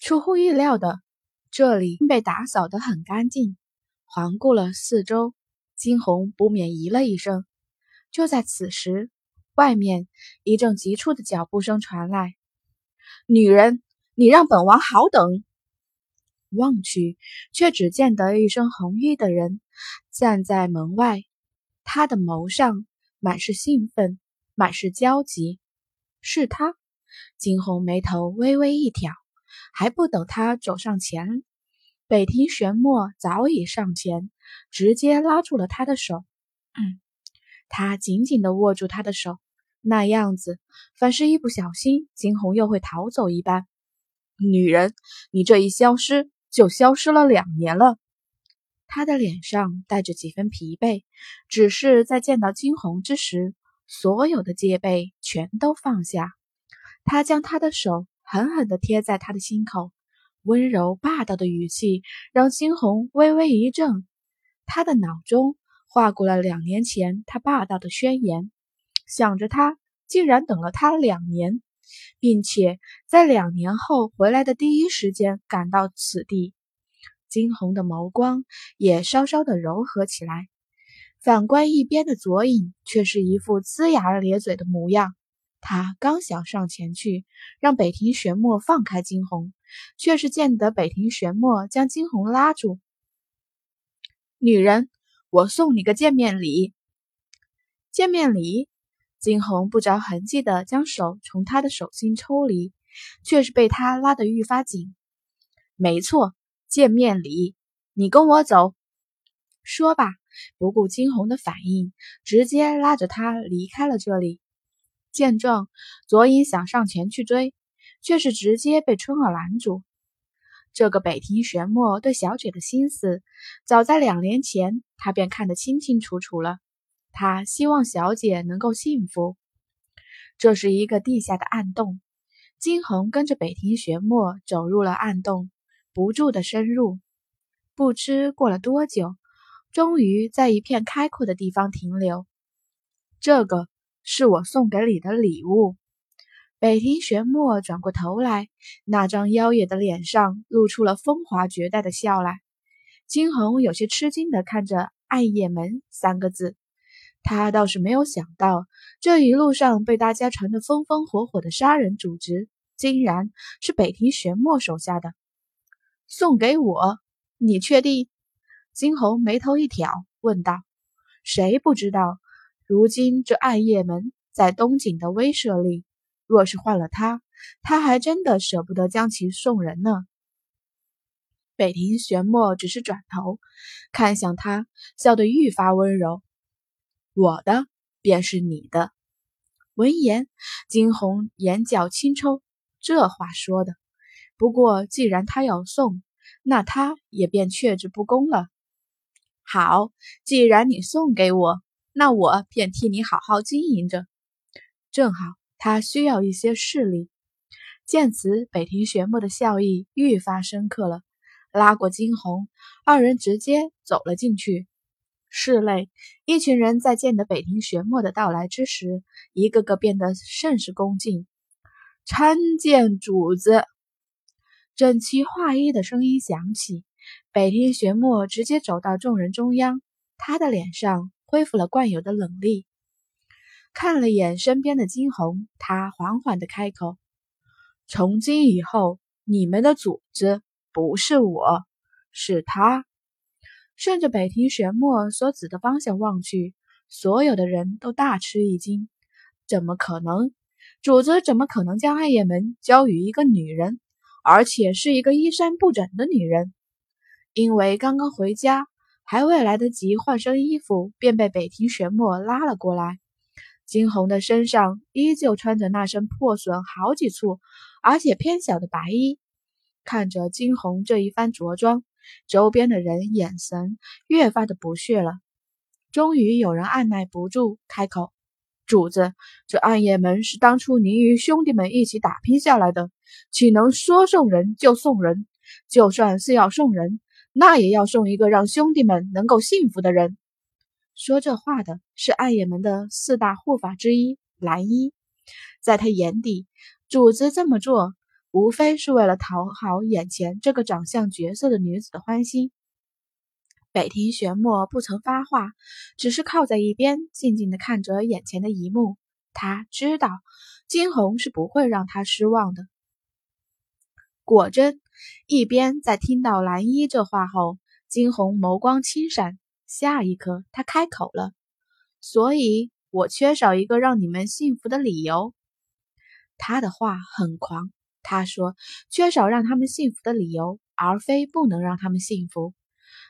出乎意料的，这里被打扫得很干净。环顾了四周，金红不免咦了一声。就在此时，外面一阵急促的脚步声传来：“女人，你让本王好等！”望去，却只见得一身红衣的人站在门外，他的眸上满是兴奋，满是焦急。是他，金红眉头微微一挑，还不等他走上前，北庭玄墨早已上前，直接拉住了他的手。嗯，他紧紧地握住他的手，那样子，凡是一不小心，金红又会逃走一般。女人，你这一消失。就消失了两年了。他的脸上带着几分疲惫，只是在见到金红之时，所有的戒备全都放下。他将他的手狠狠地贴在他的心口，温柔霸道的语气让金红微微一怔。他的脑中划过了两年前他霸道的宣言，想着他竟然等了他两年。并且在两年后回来的第一时间赶到此地，金红的眸光也稍稍的柔和起来。反观一边的左影，却是一副龇牙咧嘴的模样。他刚想上前去让北庭玄墨放开金红，却是见得北庭玄墨将金红拉住。女人，我送你个见面礼。见面礼。金红不着痕迹地将手从他的手心抽离，却是被他拉得愈发紧。没错，见面礼，你跟我走。说吧，不顾金红的反应，直接拉着他离开了这里。见状，左影想上前去追，却是直接被春儿拦住。这个北庭玄墨对小姐的心思，早在两年前他便看得清清楚楚了。他希望小姐能够幸福。这是一个地下的暗洞，金红跟着北庭玄墨走入了暗洞，不住的深入。不知过了多久，终于在一片开阔的地方停留。这个是我送给你的礼物。北庭玄墨转过头来，那张妖冶的脸上露出了风华绝代的笑来。金红有些吃惊的看着“暗夜门”三个字。他倒是没有想到，这一路上被大家传得风风火火的杀人组织，竟然是北庭玄墨手下的。送给我？你确定？金红眉头一挑，问道：“谁不知道，如今这暗夜门在东景的威慑力，若是换了他，他还真的舍不得将其送人呢。”北庭玄墨只是转头看向他，笑得愈发温柔。我的便是你的。闻言，金红眼角轻抽，这话说的。不过既然他要送，那他也便却之不恭了。好，既然你送给我，那我便替你好好经营着。正好他需要一些势力。见此，北庭玄墨的笑意愈发深刻了，拉过金红，二人直接走了进去。室内，一群人在见得北庭玄墨的到来之时，一个个变得甚是恭敬。参见主子！整齐划一的声音响起，北庭玄墨直接走到众人中央，他的脸上恢复了惯有的冷厉。看了眼身边的金红，他缓缓的开口：“从今以后，你们的主子不是我，是他。”顺着北庭玄墨所指的方向望去，所有的人都大吃一惊。怎么可能？主子怎么可能将暗夜门交予一个女人，而且是一个衣衫不整的女人？因为刚刚回家，还未来得及换身衣服，便被北庭玄墨拉了过来。金红的身上依旧穿着那身破损好几处，而且偏小的白衣。看着金红这一番着装。周边的人眼神越发的不屑了。终于有人按耐不住开口：“主子，这暗夜门是当初您与兄弟们一起打拼下来的，岂能说送人就送人？就算是要送人，那也要送一个让兄弟们能够幸福的人。”说这话的是暗夜门的四大护法之一蓝衣，在他眼底，主子这么做无非是为了讨好眼前这个长相绝色的女子的欢心。北庭玄墨不曾发话，只是靠在一边，静静的看着眼前的一幕。他知道金红是不会让他失望的。果真，一边在听到蓝衣这话后，金红眸光轻闪，下一刻他开口了：“所以，我缺少一个让你们幸福的理由。”他的话很狂，他说：“缺少让他们幸福的理由，而非不能让他们幸福。”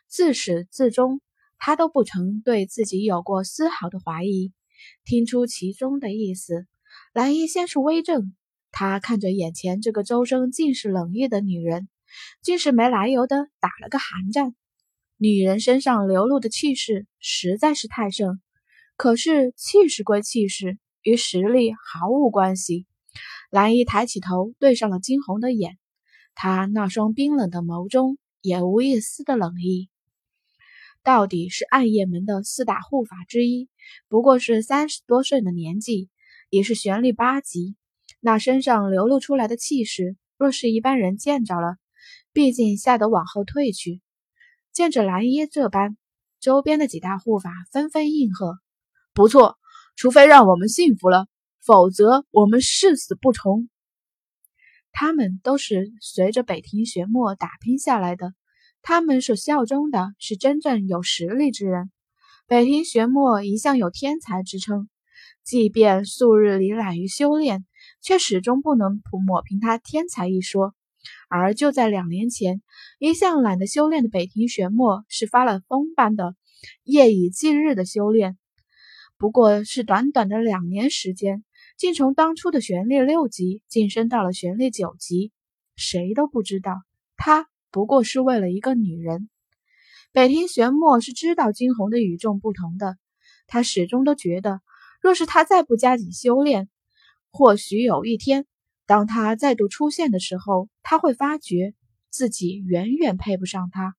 自始至终，他都不曾对自己有过丝毫的怀疑。听出其中的意思，蓝衣先是微怔，他看着眼前这个周身尽是冷意的女人，竟是没来由的打了个寒战。女人身上流露的气势实在是太盛，可是气势归气势，与实力毫无关系。蓝衣抬起头，对上了惊鸿的眼，他那双冰冷的眸中也无一丝的冷意。到底是暗夜门的四大护法之一，不过是三十多岁的年纪，也是玄力八级。那身上流露出来的气势，若是一般人见着了，毕竟吓得往后退去。见着蓝衣这般，周边的几大护法纷纷应和：“不错，除非让我们幸福了，否则我们誓死不从。”他们都是随着北庭玄墨打拼下来的。他们所效忠的是真正有实力之人。北庭玄墨一向有天才之称，即便素日里懒于修炼，却始终不能抹平他天才一说。而就在两年前，一向懒得修炼的北庭玄墨是发了疯般的夜以继日的修炼。不过是短短的两年时间，竟从当初的玄力六级晋升到了玄力九级，谁都不知道他。不过是为了一个女人，北庭玄墨是知道金红的与众不同的。他始终都觉得，若是他再不加紧修炼，或许有一天，当他再度出现的时候，他会发觉自己远远配不上他。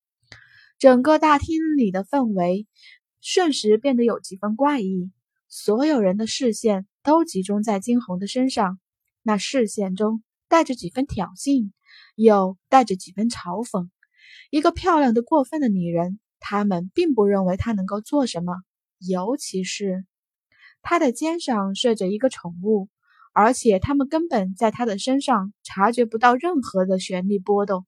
整个大厅里的氛围瞬时变得有几分怪异，所有人的视线都集中在金红的身上，那视线中带着几分挑衅。又带着几分嘲讽，一个漂亮的过分的女人，他们并不认为她能够做什么，尤其是她的肩上睡着一个宠物，而且他们根本在他的身上察觉不到任何的旋律波动。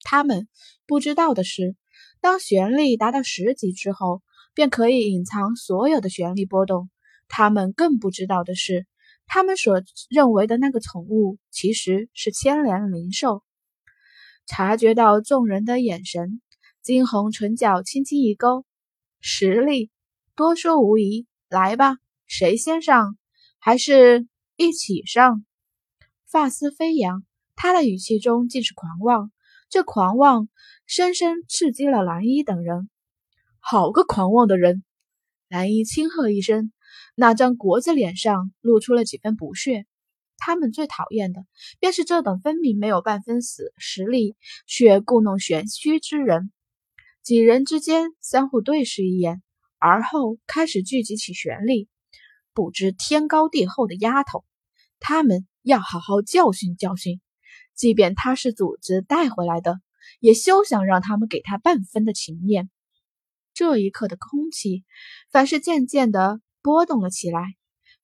他们不知道的是，当旋律达到十级之后，便可以隐藏所有的旋律波动。他们更不知道的是。他们所认为的那个宠物，其实是千年灵兽。察觉到众人的眼神，金红唇角轻轻一勾：“实力，多说无疑。来吧，谁先上？还是一起上？”发丝飞扬，他的语气中尽是狂妄。这狂妄深深刺激了蓝衣等人。好个狂妄的人！蓝衣轻喝一声。那张国字脸上露出了几分不屑。他们最讨厌的便是这等分明没有半分死实力，却故弄玄虚之人。几人之间相互对视一眼，而后开始聚集起玄力。不知天高地厚的丫头，他们要好好教训教训。即便他是组织带回来的，也休想让他们给他半分的情面。这一刻的空气，凡是渐渐的。波动了起来，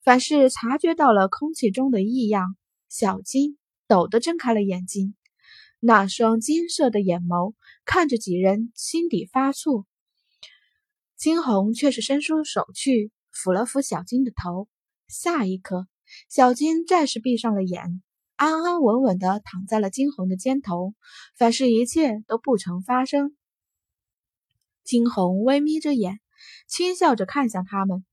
凡是察觉到了空气中的异样，小金陡地睁开了眼睛，那双金色的眼眸看着几人，心底发怵。金红却是伸出手去抚了抚小金的头，下一刻，小金再是闭上了眼，安安稳稳地躺在了金红的肩头，凡是一切都不曾发生。金红微眯着眼，轻笑着看向他们。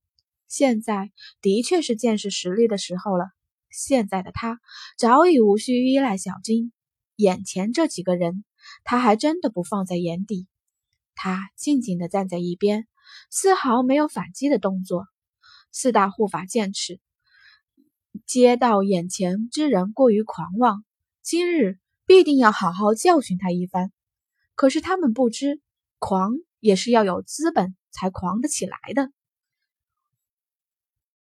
现在的确是见识实力的时候了。现在的他早已无需依赖小金，眼前这几个人，他还真的不放在眼底。他静静地站在一边，丝毫没有反击的动作。四大护法见此，接到眼前之人过于狂妄，今日必定要好好教训他一番。可是他们不知，狂也是要有资本才狂得起来的。